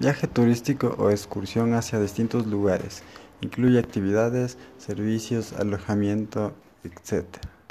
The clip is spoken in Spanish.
Viaje turístico o excursión hacia distintos lugares. Incluye actividades, servicios, alojamiento, etc.